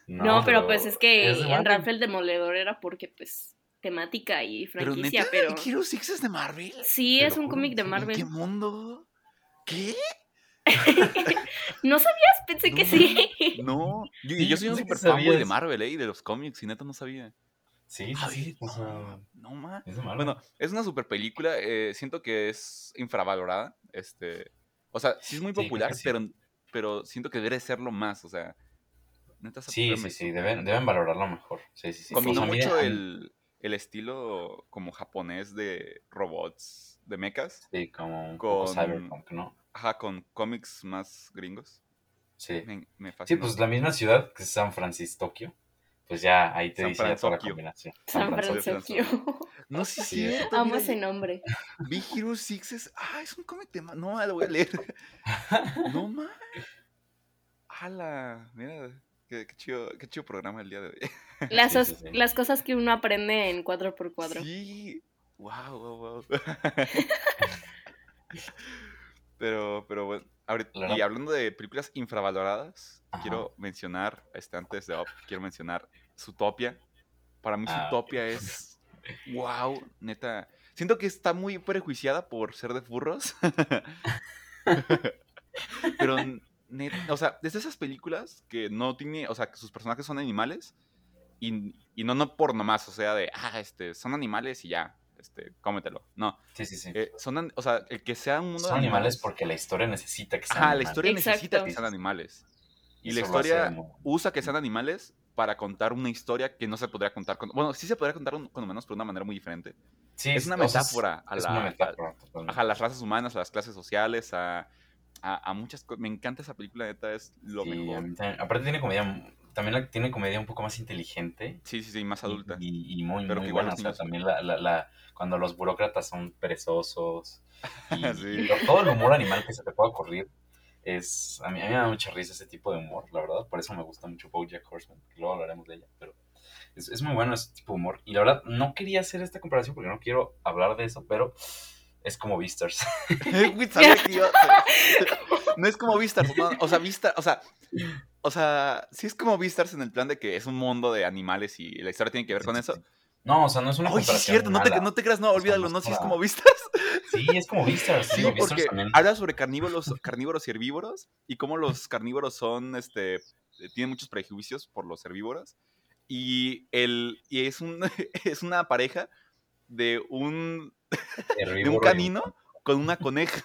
[SPEAKER 2] No, pero, pues es que
[SPEAKER 4] es
[SPEAKER 2] en. Ralph el Demoledor era porque pues temática y
[SPEAKER 1] pero
[SPEAKER 2] franquicia,
[SPEAKER 1] neta,
[SPEAKER 2] pero...
[SPEAKER 1] Big Hero 6 es de Marvel.
[SPEAKER 2] Sí, es un cómic de
[SPEAKER 4] sí.
[SPEAKER 1] ¿En
[SPEAKER 2] Marvel.
[SPEAKER 1] qué mundo? ¿Qué?
[SPEAKER 2] ¿No sabías? Pensé que
[SPEAKER 1] No,
[SPEAKER 2] sí.
[SPEAKER 1] No, yo, yo soy un super fanboy de. Marvel, ¿eh? Y de los cómics, y neta no sabía.
[SPEAKER 4] Sí, sí,
[SPEAKER 1] A
[SPEAKER 4] sí.
[SPEAKER 1] ver,
[SPEAKER 4] o sea,
[SPEAKER 1] no, no
[SPEAKER 4] es.
[SPEAKER 1] Bueno, es una super película. eh, siento que es infravalorada. Este, o sea, sí es muy popular,
[SPEAKER 4] sí.
[SPEAKER 1] pero, pero siento que debe serlo más. O sea, neta
[SPEAKER 4] sí, sí, sí, deben, deben valorarlo mejor. Sí, sí, sí.
[SPEAKER 1] Combinó
[SPEAKER 4] O sea, mira,
[SPEAKER 1] mucho el, el estilo como japonés de robots, de mechas,
[SPEAKER 4] Sí, como un
[SPEAKER 1] con-
[SPEAKER 4] cyberpunk, ¿no?
[SPEAKER 1] ajá, con cómics más gringos.
[SPEAKER 4] Sí.
[SPEAKER 1] Me, me
[SPEAKER 4] Sí, pues la misma ciudad que es San Francisco, Tokio. Pues ya ahí te
[SPEAKER 1] San
[SPEAKER 4] dice ya toda la combinación.
[SPEAKER 2] San
[SPEAKER 1] Francisco.
[SPEAKER 2] Francisco.
[SPEAKER 1] No, sí,
[SPEAKER 4] Sí,
[SPEAKER 1] sí.
[SPEAKER 2] Amo ese nombre.
[SPEAKER 1] Big Hero 6 es. Ah, es un cómic de. No, lo voy a leer. no más. ¡Hala! Mira, qué, qué chido, qué chido programa el día de hoy.
[SPEAKER 2] Las,
[SPEAKER 4] Sí,
[SPEAKER 2] os-
[SPEAKER 4] sí, sí.
[SPEAKER 2] las cosas que uno aprende en 4x4.
[SPEAKER 1] Sí. Wow, wow, wow. pero, pero bueno. Ahorita- y hablando de películas infravaloradas,
[SPEAKER 4] Ajá.
[SPEAKER 1] quiero mencionar, este, antes de Up, quiero mencionar Zootopia. Para mí,
[SPEAKER 4] Ah,
[SPEAKER 1] Zootopia es. Wow, neta. Siento que está muy prejuiciada por ser de furros. Pero, neta, o sea, desde esas películas que no tiene, o sea, que sus personajes son animales y, y no, no por nomás, o sea, de, ah, este, son animales y ya, este, cómetelo. No,
[SPEAKER 4] Sí, sí, sí.
[SPEAKER 1] eh, son, o sea, el que sea un mundo
[SPEAKER 4] Son
[SPEAKER 1] de
[SPEAKER 4] animales porque la historia necesita que sean
[SPEAKER 1] Ajá, la
[SPEAKER 4] animales.
[SPEAKER 1] historia necesita que sean animales. Y
[SPEAKER 4] Eso
[SPEAKER 1] la historia usa que sean animales para contar una historia que no se podría contar con... Bueno, sí se podría contar con humanos, pero de una manera muy diferente.
[SPEAKER 4] Sí,
[SPEAKER 1] es una metáfora a
[SPEAKER 4] es
[SPEAKER 1] la,
[SPEAKER 4] una
[SPEAKER 1] a-
[SPEAKER 4] metáfora,
[SPEAKER 1] ajá, a las razas humanas, a las clases sociales, a, a, a muchas cosas. Me encanta esa película, neta, es lo
[SPEAKER 4] Sí, a
[SPEAKER 1] mejor.
[SPEAKER 4] aparte tiene comedia, también tiene comedia un poco más inteligente.
[SPEAKER 1] Sí, sí, sí, más adulta.
[SPEAKER 4] Y, y muy,
[SPEAKER 1] Pero
[SPEAKER 4] muy buena. O sea, también la, la, la- cuando los burócratas son perezosos. Y,
[SPEAKER 1] Sí.
[SPEAKER 4] y todo el humor animal que se te pueda ocurrir. Es, a, mí, a mí me da mucha risa ese tipo de humor, la verdad. Por eso me gusta mucho Bojack Horseman, que luego hablaremos de ella. Pero es, es muy bueno ese tipo de humor. Y la verdad, no quería hacer esta comparación porque no quiero hablar de eso, pero es como
[SPEAKER 1] iba- No es como Beastars, no, o sea, Vista, o sea, o sea, sí es como Beastars en el plan de que es un mundo de animales y la historia tiene que ver con eso.
[SPEAKER 4] No, o sea, no es una
[SPEAKER 1] Oye, es cierto, no te, no te creas, no, olvídalo,
[SPEAKER 4] no
[SPEAKER 1] sí es como Beastars.
[SPEAKER 4] Sí, es como Beastars.
[SPEAKER 1] Sí, porque
[SPEAKER 4] también.
[SPEAKER 1] habla sobre carnívoros, carnívoros y herbívoros y cómo los carnívoros son, este, tienen muchos prejuicios por los herbívoros y el y es un es una pareja de un de un canino con una coneja.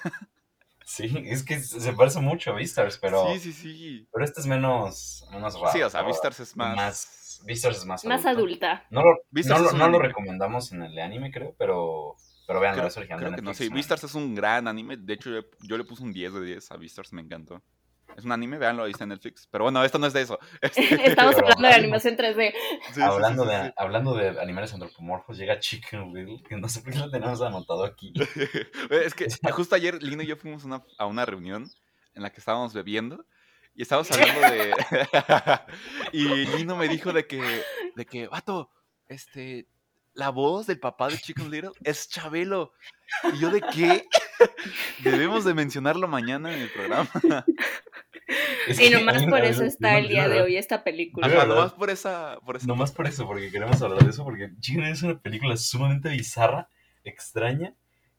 [SPEAKER 4] Sí, es que se parece mucho a Beastars, pero,
[SPEAKER 1] Sí, sí, sí.
[SPEAKER 4] pero este es menos, menos raro.
[SPEAKER 1] Sí, o sea,
[SPEAKER 4] ¿no?
[SPEAKER 1] Beastars es más,
[SPEAKER 4] más Beastars es más
[SPEAKER 2] Más
[SPEAKER 4] adulto.
[SPEAKER 2] adulta.
[SPEAKER 4] No lo, no, lo- no lo recomendamos en el de anime, creo, pero, pero vean,
[SPEAKER 1] Creo,
[SPEAKER 4] es original
[SPEAKER 1] creo
[SPEAKER 4] de
[SPEAKER 1] que no,
[SPEAKER 4] Netflix.
[SPEAKER 1] sí,
[SPEAKER 4] es un
[SPEAKER 1] Beastars es un gran anime. De hecho, yo, yo le puse un 10 de 10 a Beastars, me encantó. Es un anime, véanlo, ahí está en Netflix. Pero bueno, esto no es de eso. Este-
[SPEAKER 2] Estamos
[SPEAKER 4] Pero
[SPEAKER 2] hablando de animación 3D.
[SPEAKER 1] Sí,
[SPEAKER 4] hablando,
[SPEAKER 1] sí, sí,
[SPEAKER 4] de, hablando de animales antropomorfos, llega Chicken Little, que no sé por qué lo tenemos anotado aquí.
[SPEAKER 1] Es que justo ayer Lino y yo fuimos una- a una reunión en la que estábamos bebiendo y estábamos hablando de... y Lino me dijo de que, de que, vato, este, la voz del papá de Chicken Little es Chabelo. Y yo de qué? Debemos de mencionarlo mañana en el programa.
[SPEAKER 4] Es
[SPEAKER 2] Y nomás por eso está el día de hoy esta película.
[SPEAKER 1] Ajá, nomás por esa... Por esa
[SPEAKER 4] Nomás por eso, porque queremos hablar de eso, porque Chicken Little es una película sumamente bizarra, extraña.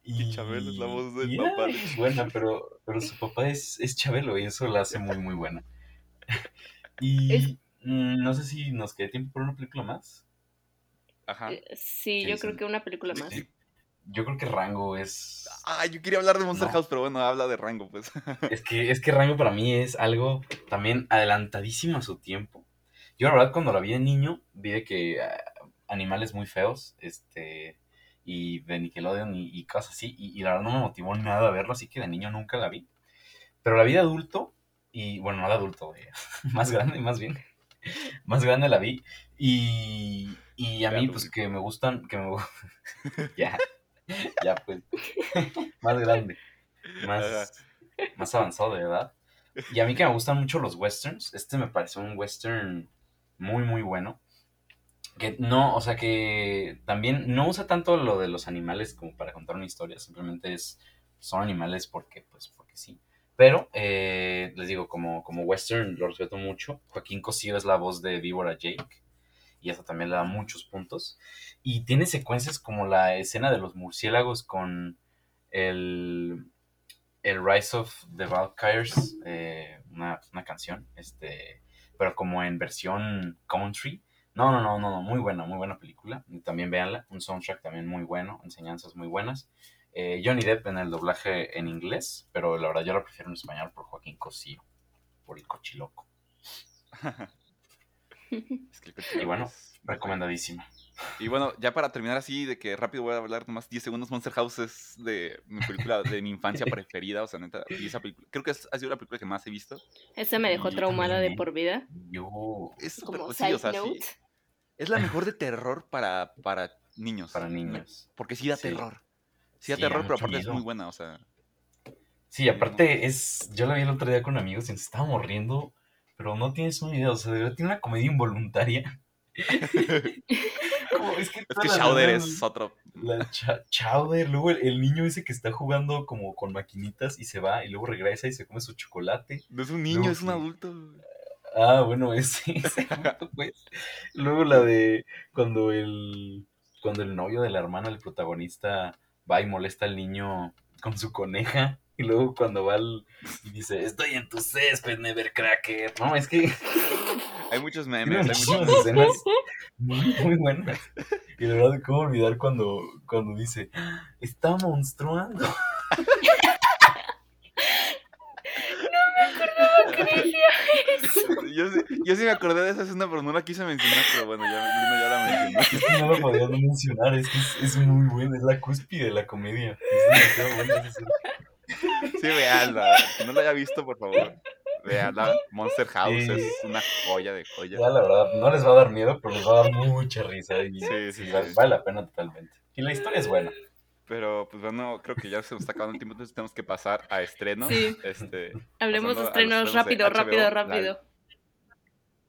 [SPEAKER 4] Y,
[SPEAKER 1] Y Chabelo es la voz del
[SPEAKER 4] y,
[SPEAKER 1] papá
[SPEAKER 4] es buena, pero, pero su papá es, es Chabelo y eso la hace muy, muy buena. Y
[SPEAKER 2] Es-
[SPEAKER 4] mm, no sé si nos queda tiempo para una película más.
[SPEAKER 1] Ajá.
[SPEAKER 2] Eh, Sí, yo creo que una película más.
[SPEAKER 4] Sí. Yo creo que Rango es.
[SPEAKER 1] Ah, yo quería hablar de Monster
[SPEAKER 4] No.
[SPEAKER 1] House, pero bueno, habla de Rango, pues.
[SPEAKER 4] Es que, es que Rango para mí es algo también adelantadísimo a su tiempo. Yo la verdad cuando la vi de niño, vi de que ah, animales muy feos, este, y de Nickelodeon y, y cosas así, y, y la verdad no me motivó nada a verlo, así que de niño nunca la vi. Pero la vi de adulto, y bueno, no de adulto, más grande más bien, más grande la vi, y, y a mí pues que me gustan, que me ya, ya pues, más grande, más, más avanzado de edad. Y a mí que me gustan mucho los westerns, este me pareció un western muy, muy bueno. Que no, o sea que también no usa tanto lo de los animales como para contar una historia, simplemente es, son animales porque, pues, porque sí. Pero, eh, les digo, como, como western lo respeto mucho. Joaquín Cosío es la voz de Víbora Jake. Y eso también le da muchos puntos. Y tiene secuencias como la escena de los murciélagos con el, el Rise of the Valkyries, eh, una, una canción, este, pero como en versión country. No, no, no, no, no, muy buena, muy buena película. También véanla, un soundtrack también muy bueno, enseñanzas muy buenas. Eh, Johnny Depp en el doblaje en inglés, pero la verdad yo la prefiero en español por Joaquín Cosío, por el cochiloco.
[SPEAKER 1] Es que el
[SPEAKER 4] Y bueno,
[SPEAKER 1] es-
[SPEAKER 4] Recomendadísima.
[SPEAKER 1] Y bueno, ya para terminar así, de que rápido voy a hablar nomás 10 segundos, Monster House es de mi película de mi infancia preferida, o sea, neta, y esa película, creo que es- ha sido la película que más he visto.
[SPEAKER 2] Ese me dejó traumada de por vida.
[SPEAKER 4] Yo,
[SPEAKER 1] Es súper-
[SPEAKER 2] Como
[SPEAKER 1] pues sí,
[SPEAKER 2] side
[SPEAKER 1] o sea, sí,
[SPEAKER 2] note.
[SPEAKER 1] es la mejor de terror para, para niños.
[SPEAKER 4] para niños.
[SPEAKER 1] Porque sí da
[SPEAKER 4] Sí.
[SPEAKER 1] terror. Sí da
[SPEAKER 4] Sí,
[SPEAKER 1] terror, pero aparte es muy buena, o sea.
[SPEAKER 4] Sí, aparte es. Yo la vi el otro día con amigos y nos estábamos riendo, pero no tienes una idea. O sea, de verdad tiene una comedia involuntaria. Como, es que,
[SPEAKER 1] Es que
[SPEAKER 4] la
[SPEAKER 1] Chowder
[SPEAKER 4] verdad,
[SPEAKER 1] es otro.
[SPEAKER 4] La cha- Chowder, luego el, el niño ese que está jugando como con maquinitas y se va y luego regresa y se come su chocolate.
[SPEAKER 1] No es un niño, es un adulto.
[SPEAKER 4] Ah, bueno, ese, ese punto, pues. Luego la de cuando el cuando el novio de la hermana del protagonista va y molesta al niño con su coneja. Y luego cuando va al, y dice, estoy en tu césped, Nevercracker. No, es que
[SPEAKER 1] Hay muchos memes, hay muchos
[SPEAKER 4] escenas muy, muy buenas. Y de verdad, ¿cómo olvidar cuando, cuando dice, está monstruando?
[SPEAKER 1] Yo, sí- yo sí me acordé de esa escena, pero no la quise mencionar, pero bueno, ya, ya la
[SPEAKER 4] que no lo podía no mencionar, es que es, es muy buena, es la cúspide de la comedia. Es demasiado buena esa escena.
[SPEAKER 1] Sí, veanla. Si no la haya visto, por favor, veanla. Monster House
[SPEAKER 4] Sí.
[SPEAKER 1] es una joya de joya.
[SPEAKER 4] Ya, la verdad, no les va a dar miedo, pero les va a dar mucha risa. Y
[SPEAKER 1] Sí, sí,
[SPEAKER 4] vale,
[SPEAKER 1] sí.
[SPEAKER 4] vale la pena totalmente. Y la historia es buena.
[SPEAKER 1] Pero, pues bueno, creo que ya se nos está acabando el tiempo, entonces tenemos que pasar a estrenos.
[SPEAKER 2] Sí.
[SPEAKER 1] Este,
[SPEAKER 2] Hablemos de estrenos
[SPEAKER 1] de
[SPEAKER 2] rápido, rápido,
[SPEAKER 1] la-
[SPEAKER 2] rápido.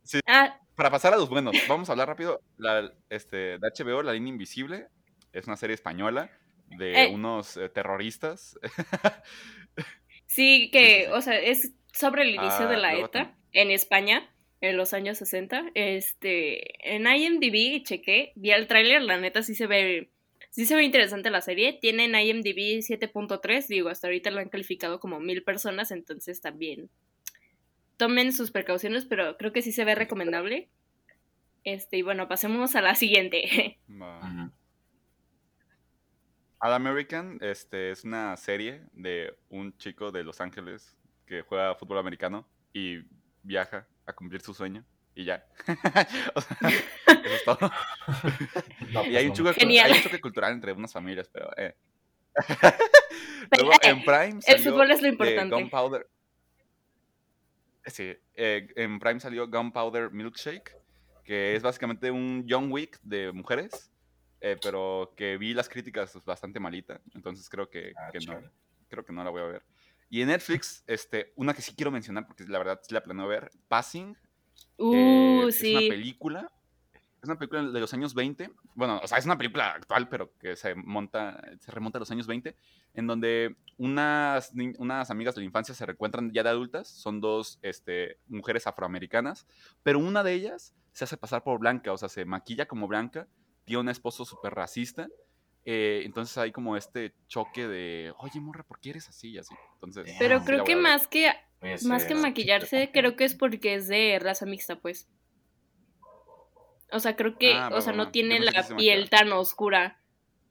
[SPEAKER 1] Sí.
[SPEAKER 2] Ah,
[SPEAKER 1] para pasar a los buenos, vamos a hablar rápido. La, este, de HBO, La Línea Invisible, es una serie española de
[SPEAKER 2] Eh.
[SPEAKER 1] unos eh, terroristas.
[SPEAKER 2] sí, que, o sea, es sobre el inicio
[SPEAKER 1] Ah,
[SPEAKER 2] de la
[SPEAKER 1] luego
[SPEAKER 2] ETA en España en los años 60. Este, en IMDb chequé, vi el tráiler, la neta sí se ve sí se ve interesante la serie. Tiene en IMDb 7.3, digo, hasta ahorita lo han calificado como mil personas, entonces también tomen sus precauciones, pero creo que sí se ve recomendable. Este, y bueno, pasemos a la siguiente.
[SPEAKER 1] All American este, es una serie de un chico de Los Ángeles que juega fútbol americano y viaja a cumplir su sueño y ya. O sea, eso es todo.
[SPEAKER 4] No,
[SPEAKER 1] Y hay un,
[SPEAKER 4] pues
[SPEAKER 1] choque, hay un choque cultural entre unas familias, pero... Eh. Luego en Prime
[SPEAKER 2] El
[SPEAKER 1] salió
[SPEAKER 2] fútbol es lo
[SPEAKER 1] de
[SPEAKER 2] importante.
[SPEAKER 1] Gunpowder. Sí, eh, en Prime salió Gunpowder Milkshake, que es básicamente un John Wick de mujeres, eh, pero que vi las críticas bastante malita, entonces creo que,
[SPEAKER 4] Ah,
[SPEAKER 1] que no, creo que no la voy a ver. Y en Netflix, este, una que sí quiero mencionar, porque la verdad sí la planeo ver, Passing,
[SPEAKER 2] Uh,
[SPEAKER 1] eh, Es una
[SPEAKER 2] sí.
[SPEAKER 1] película. Es una película de los años 20. Bueno, o sea, es una película actual, pero que se monta, se remonta a los años 20, en donde unas, unas amigas de la infancia se reencuentran ya de adultas. Son dos este, mujeres afroamericanas, pero una de ellas se hace pasar por blanca, o sea, se maquilla como blanca, tiene un esposo súper racista. eh, entonces hay como este choque de, oye, morra, ¿por qué eres así? Y así. Entonces,
[SPEAKER 2] Pero
[SPEAKER 1] sí
[SPEAKER 2] creo que más que
[SPEAKER 4] Oye,
[SPEAKER 2] más que
[SPEAKER 4] se-
[SPEAKER 2] maquillarse, creo que es porque es de raza mixta, pues. O sea, creo que,
[SPEAKER 1] Ah, va,
[SPEAKER 2] o sea,
[SPEAKER 1] va,
[SPEAKER 2] no
[SPEAKER 1] va.
[SPEAKER 2] tiene la
[SPEAKER 1] se
[SPEAKER 2] piel tan oscura.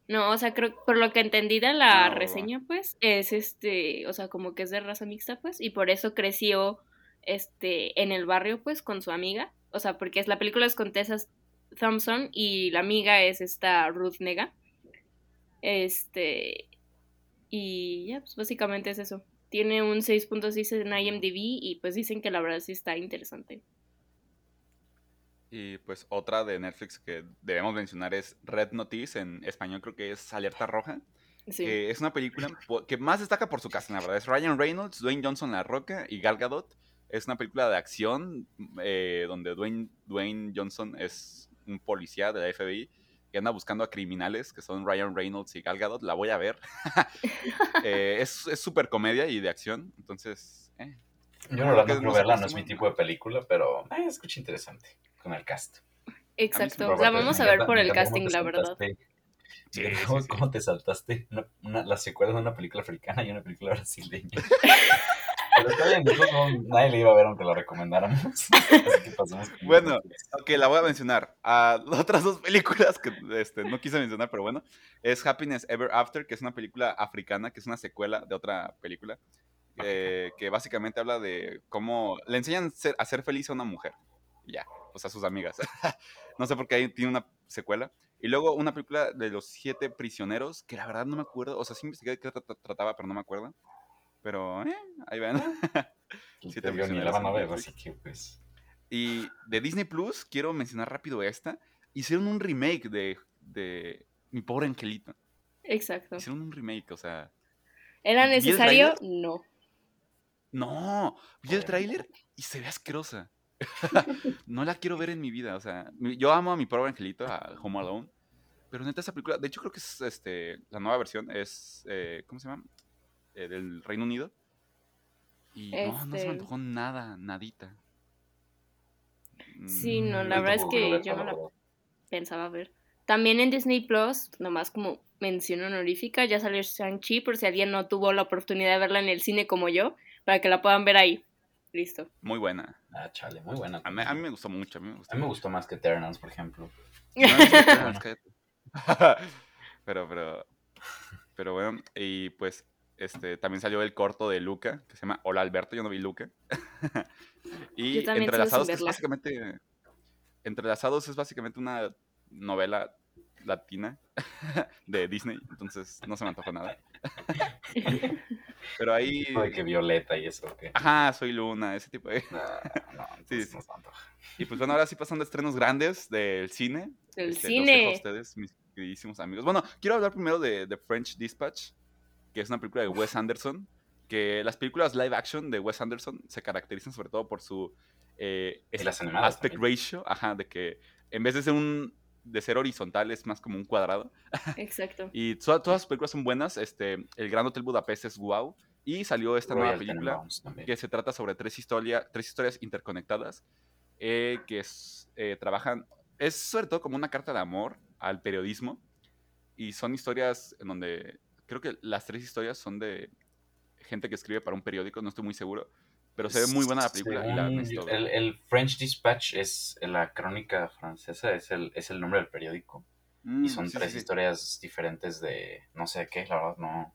[SPEAKER 2] No, o sea, creo, por lo que entendí de la reseña, pues, es este, o sea, como que es de raza mixta, pues, y por eso creció, este, en el barrio, pues, con su amiga. O sea, porque es la película es con Tessa Thompson y la amiga es esta Ruth Nega. Este, y ya, pues básicamente es eso. Tiene un 6.6 en IMDb y pues dicen que la verdad sí está interesante.
[SPEAKER 1] Y pues otra de Netflix que debemos mencionar es Red Notice, en español creo que es Alerta Roja,
[SPEAKER 2] Sí.
[SPEAKER 1] que es una película que más destaca por su cast, la verdad. Es Ryan Reynolds, Dwayne Johnson La Roca y Gal Gadot. Es una película de acción eh, donde Dwayne, Dwayne Johnson es un policía de la FBI que anda buscando a criminales que son Ryan Reynolds y Gal Gadot. La voy a ver. Eh, es es súper comedia y de acción, entonces... eh,
[SPEAKER 4] Yo
[SPEAKER 1] no,
[SPEAKER 4] la quiero verla, no es mi tipo de película, pero eh, escucha interesante con el cast.
[SPEAKER 2] Exacto. La vamos a ver por el casting, la verdad.
[SPEAKER 1] Sí, sí,
[SPEAKER 4] cómo,
[SPEAKER 1] sí.
[SPEAKER 4] cómo te saltaste una, una- la secuela de una película africana y una película brasileña. Pero está bien, modos, nadie le iba a ver aunque la recomendáramos.
[SPEAKER 1] Bueno. Ok, la voy a mencionar. Ah, otras dos películas que este, no quise mencionar, pero bueno. Es Happiness Ever After, que es una película africana, que es una secuela de otra película. eh, que básicamente habla de cómo le enseñan ser- a ser feliz a una mujer. Ya, pues a sus amigas. no sé por qué ahí tiene una secuela. Y luego una película de los siete prisioneros, que la verdad no me acuerdo. O sea, sí investigué de qué tra- tra- trataba, pero no me acuerdo. Pero, eh, ahí ven.
[SPEAKER 4] Y
[SPEAKER 1] sí
[SPEAKER 4] te
[SPEAKER 1] te
[SPEAKER 4] digo, ni la van a ver, así que pues.
[SPEAKER 1] Y de Disney Plus, quiero mencionar rápido esta. Hicieron un remake de, de Mi pobre angelito.
[SPEAKER 2] Exacto.
[SPEAKER 1] Hicieron un remake, o sea.
[SPEAKER 2] ¿Era
[SPEAKER 1] ¿Vi el
[SPEAKER 2] necesario? No.
[SPEAKER 1] No, vi el tráiler y se ve asquerosa. no la quiero ver en mi vida, o sea. Yo amo a mi pobre angelito, a Home Alone. Pero neta, esa película, de hecho, creo que es este. La nueva versión es. eh, ¿Cómo se llama? Eh, del Reino Unido. Y no, no se me
[SPEAKER 2] Este-
[SPEAKER 1] antojó nada, nadita.
[SPEAKER 2] Sí, no,
[SPEAKER 1] Mm,
[SPEAKER 2] la
[SPEAKER 4] yo
[SPEAKER 2] verdad es que yo no la-. Pensaba ver. También en Disney Plus, nomás como mención honorífica, ya salió Shang-Chi por si alguien no tuvo la oportunidad de verla en el cine como yo, para que la puedan ver ahí. Listo.
[SPEAKER 1] Muy buena.
[SPEAKER 4] Ah, chale, muy buena.
[SPEAKER 1] A mí, a mí me gustó mucho. A mí me gustó,
[SPEAKER 4] A mí me
[SPEAKER 1] mucho.
[SPEAKER 4] gustó más que Eternals, por ejemplo.
[SPEAKER 1] No, no, no, no, pero, pero, pero bueno, y pues este, también salió el corto de Luca, que se llama Hola Alberto, yo no vi Luca. y Entrelazados es básicamente... Entrelazados es básicamente una novela latina de Disney, entonces no se me antojó nada. Pero ahí...
[SPEAKER 4] Tipo de que Violeta y eso, ¿qué?
[SPEAKER 1] Ajá, soy Luna, ese tipo de...
[SPEAKER 4] No, no,
[SPEAKER 1] sí.
[SPEAKER 4] no se antoja.
[SPEAKER 1] Y pues bueno, ahora sí pasando a estrenos grandes del cine.
[SPEAKER 2] El
[SPEAKER 1] Este, los
[SPEAKER 2] cine.
[SPEAKER 1] dejo a ustedes, mis queridísimos amigos. Bueno, quiero hablar primero de The French Dispatch, que es una película de Wes Anderson. Que las películas live action de Wes Anderson se caracterizan sobre todo por su eh,
[SPEAKER 4] las
[SPEAKER 1] aspect
[SPEAKER 4] también.
[SPEAKER 1] ratio, ajá, de que en vez de ser un de ser horizontal es más como un cuadrado.
[SPEAKER 2] Exacto.
[SPEAKER 1] Y to- todas sus películas son buenas. Este, El Gran Hotel Budapest es wow. Y salió esta nueva película que se trata sobre tres, historia, tres historias interconectadas eh, que es, eh, trabajan, es sobre todo como una carta de amor al periodismo y son historias en donde creo que las tres historias son de gente que escribe para un periódico, no estoy muy seguro, pero se ve muy buena la película y la
[SPEAKER 4] el, el French Dispatch es la crónica francesa, es el, es el nombre del periódico.
[SPEAKER 1] Mm,
[SPEAKER 4] y son
[SPEAKER 1] sí, sí,
[SPEAKER 4] tres
[SPEAKER 1] sí.
[SPEAKER 4] historias diferentes de no sé qué, la verdad no,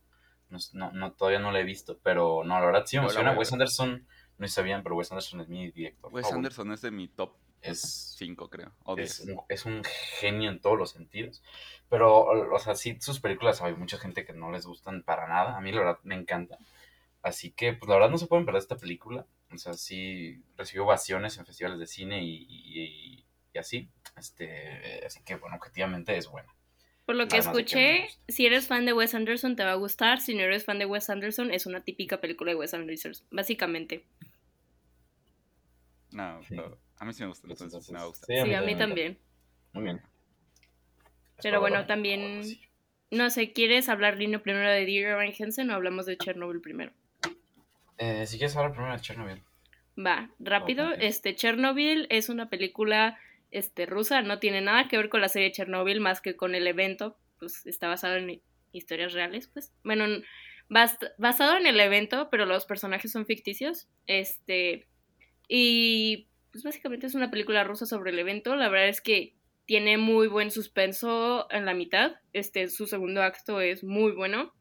[SPEAKER 4] no, todavía no la he visto, pero no, la verdad sí me emociona. Wes. Anderson, no sabían, pero Wes Anderson es mi director.
[SPEAKER 1] Wes. Anderson es de mi top
[SPEAKER 4] es,
[SPEAKER 1] 5, creo, o
[SPEAKER 4] es,
[SPEAKER 1] 10.
[SPEAKER 4] un, es un genio en todos los sentidos. Pero, o sea, sí, sus películas hay mucha gente que no les gustan para nada. A mí, la verdad, me encanta. Así que, pues, la verdad, no se pueden perder esta película. O sea, sí recibió ovaciones en festivales de cine y, y- y así. Este, así que, bueno, objetivamente es buena.
[SPEAKER 2] Por lo que
[SPEAKER 4] Además que
[SPEAKER 2] escuché,
[SPEAKER 4] gusta.
[SPEAKER 2] si eres fan de Wes Anderson te va a gustar, si no eres fan de Wes Anderson es una típica película de Wes Anderson, básicamente.
[SPEAKER 1] No,
[SPEAKER 4] Sí.
[SPEAKER 1] pero a mí sí me gusta, entonces sí me va a gustar.
[SPEAKER 2] Sí, a mí también.
[SPEAKER 4] Muy bien.
[SPEAKER 2] Pero bueno, también-. No sé, ¿quieres hablar, Lino, primero de Dear Evan Hansen o hablamos de Chernobyl primero?
[SPEAKER 4] Eh, si quieres hablar primero de Chernobyl.
[SPEAKER 2] Va, rápido. Este, Chernobyl es una película este, rusa, no tiene nada que ver con la serie Chernobyl más que con el evento, pues está basado en historias reales, pues. Bueno, bast- basado en el evento, pero los personajes son ficticios. Este, y pues básicamente es una película rusa sobre el evento. La verdad es que tiene muy buen suspenso en la mitad. Este, su segundo acto es muy bueno.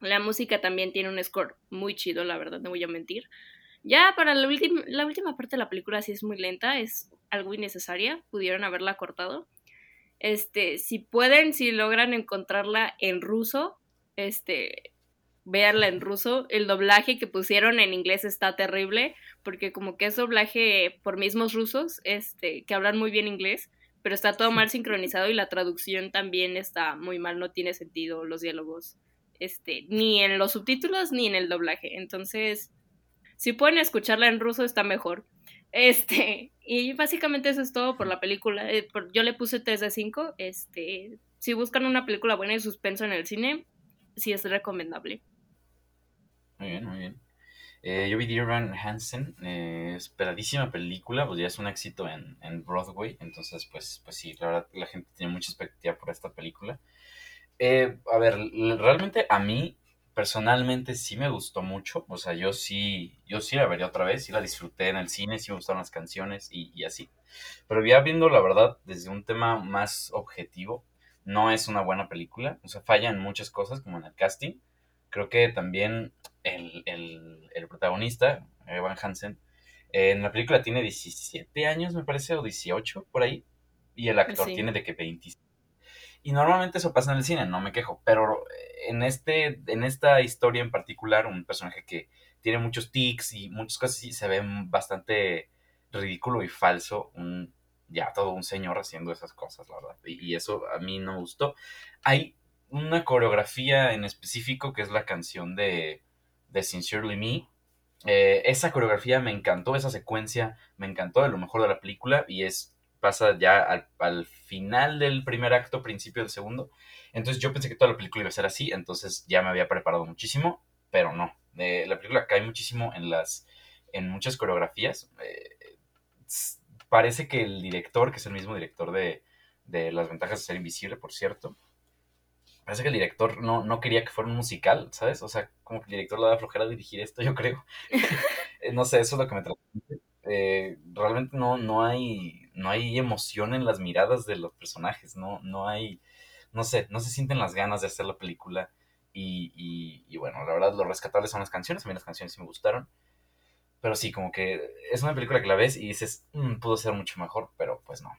[SPEAKER 2] La música también tiene un score muy chido, la verdad, no voy a mentir. Ya para la, última la última parte de la película sí es muy lenta, es algo innecesaria, pudieron haberla cortado. Este, si pueden, si logran encontrarla en ruso, este, véanla en ruso. El doblaje que pusieron en inglés está terrible, porque como que es doblaje por mismos rusos, este, que hablan muy bien inglés, pero está todo mal sincronizado y la traducción también está muy mal, no tiene sentido los diálogos, este, ni en los subtítulos ni en el doblaje. Entonces, si pueden escucharla en ruso está mejor. Este, y básicamente eso es todo por la película. Eh, yo le puse 3 de 5. Este, si buscan una película buena y suspenso en el cine, sí es recomendable.
[SPEAKER 4] Muy bien, muy bien. Eh, yo vi Dear Evan Hansen, eh, esperadísima película, pues ya es un éxito en, en Broadway, entonces pues, pues sí, la verdad la gente tiene mucha expectativa por esta película. Eh, a ver, realmente a mí personalmente sí me gustó mucho, o sea, yo sí, yo sí la vería otra vez, sí la disfruté en el cine, sí me gustaron las canciones y, y así. Pero ya viendo la verdad desde un tema más objetivo, no es una buena película, o sea, falla en muchas cosas como en el casting. Creo que también el, el- el protagonista, Evan Hansen, eh, en la película tiene 17 años, me parece, o 18 por ahí, y el actor
[SPEAKER 2] Sí.
[SPEAKER 4] tiene de que 20. Y normalmente eso pasa en el cine, no me quejo, pero en, este, en esta historia en particular, un personaje que tiene muchos tics y muchas cosas así, se ve bastante ridículo y falso, un, ya todo un señor haciendo esas cosas, la verdad, y, y eso a mí no me gustó. Hay una coreografía en específico que es la canción de, de Sincerely Me. Eh, esa coreografía me encantó, esa secuencia me encantó, de lo mejor de la película y es pasa ya al, al final del primer acto, principio del segundo. Entonces yo pensé que toda la película iba a ser así, entonces ya me había preparado muchísimo, pero no. Eh, la película cae muchísimo en las en muchas coreografías. Eh, parece que el director, que es el mismo director de, de Las ventajas de ser invisible, por cierto, parece que el director no, no quería que fuera un musical, ¿sabes? O sea, como que el director le da flojera dirigir esto, yo creo. Eh, no sé, eso es lo que me transmite. Eh, realmente no, no hay no hay emoción en las miradas de los personajes, no, no hay, no sé, no se sienten las ganas de hacer la película y, y- y bueno, la verdad, lo rescatable son las canciones. A mí las canciones sí me gustaron. Pero sí, como que es una película que la ves y dices, "Mm, pudo ser mucho mejor, pero pues no.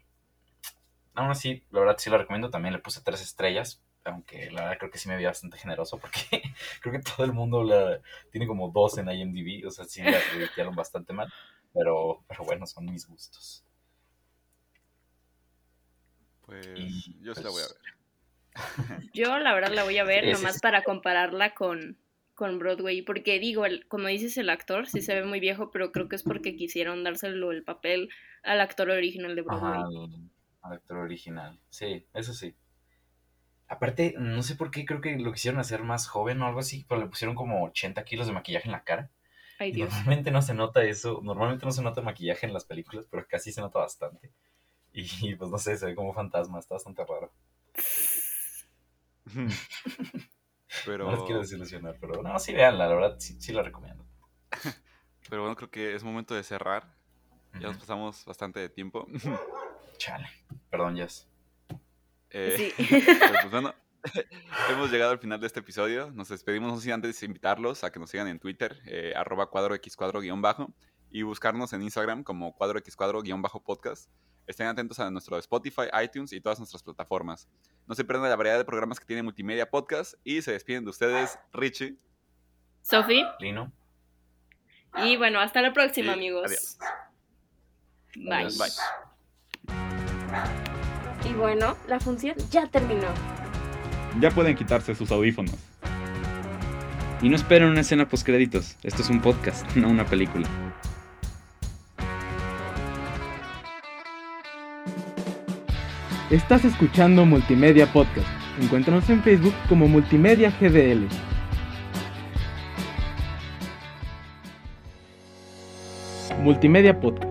[SPEAKER 4] Aún así, la verdad sí la recomiendo. También le puse tres estrellas, aunque la verdad creo que sí me vi bastante generoso porque creo que todo el mundo la, tiene como dos en IMDb. O sea, sí la revisaron bastante mal. Pero, pero bueno, son mis gustos.
[SPEAKER 1] Pues
[SPEAKER 4] Y,
[SPEAKER 1] yo sí la voy a
[SPEAKER 4] pues,
[SPEAKER 1] ver.
[SPEAKER 2] Yo la verdad la voy a ver
[SPEAKER 4] Sí, sí,
[SPEAKER 2] nomás
[SPEAKER 4] sí.
[SPEAKER 2] para compararla con, con Broadway, porque digo, el- como dices el actor, sí se ve muy viejo, pero creo que es porque quisieron dárselo el papel al actor original de Broadway.
[SPEAKER 4] Ajá, al, al actor original. Sí, eso sí. Aparte, no sé por qué, creo que lo quisieron hacer más joven o algo así, pero le pusieron como 80 kilos de maquillaje en la cara.
[SPEAKER 2] Ay,
[SPEAKER 4] Y
[SPEAKER 2] Dios.
[SPEAKER 4] Normalmente no se nota eso, normalmente no se nota maquillaje en las películas, pero sí se nota bastante. Y pues no sé, se ve como fantasma, está bastante raro.
[SPEAKER 1] Pero,
[SPEAKER 4] No les quiero desilusionar, pero no, sí veanla, la verdad, sí, sí la recomiendo.
[SPEAKER 1] pero bueno, creo que es momento de cerrar. Ya nos pasamos bastante de tiempo.
[SPEAKER 4] Chale, perdón, Jess.
[SPEAKER 1] Eh,
[SPEAKER 2] Sí.
[SPEAKER 1] pues bueno, hemos llegado al final de este episodio. Nos despedimos, no sin antes invitarlos a que nos sigan en Twitter, eh, arroba cuadro x cuadro guion bajo, y buscarnos en Instagram como cuadro x cuadro guion bajo podcast. Estén atentos a nuestro Spotify, iTunes y todas nuestras plataformas. No se pierdan la variedad de programas que tiene Multimedia Podcast y se despiden de ustedes, Richie.
[SPEAKER 2] Sofi,
[SPEAKER 4] Lino,
[SPEAKER 2] y bueno, hasta la próxima,
[SPEAKER 1] Y
[SPEAKER 2] amigos.
[SPEAKER 1] adiós.
[SPEAKER 2] Bye.
[SPEAKER 4] Adiós.
[SPEAKER 1] Bye.
[SPEAKER 2] Y bueno, la función ya terminó.
[SPEAKER 3] Ya pueden quitarse sus audífonos. Y no esperen una escena post créditos. Esto es un podcast, no una película.
[SPEAKER 5] Estás escuchando Multimedia Podcast. Encuéntranos en Facebook como Multimedia GDL. Multimedia Podcast.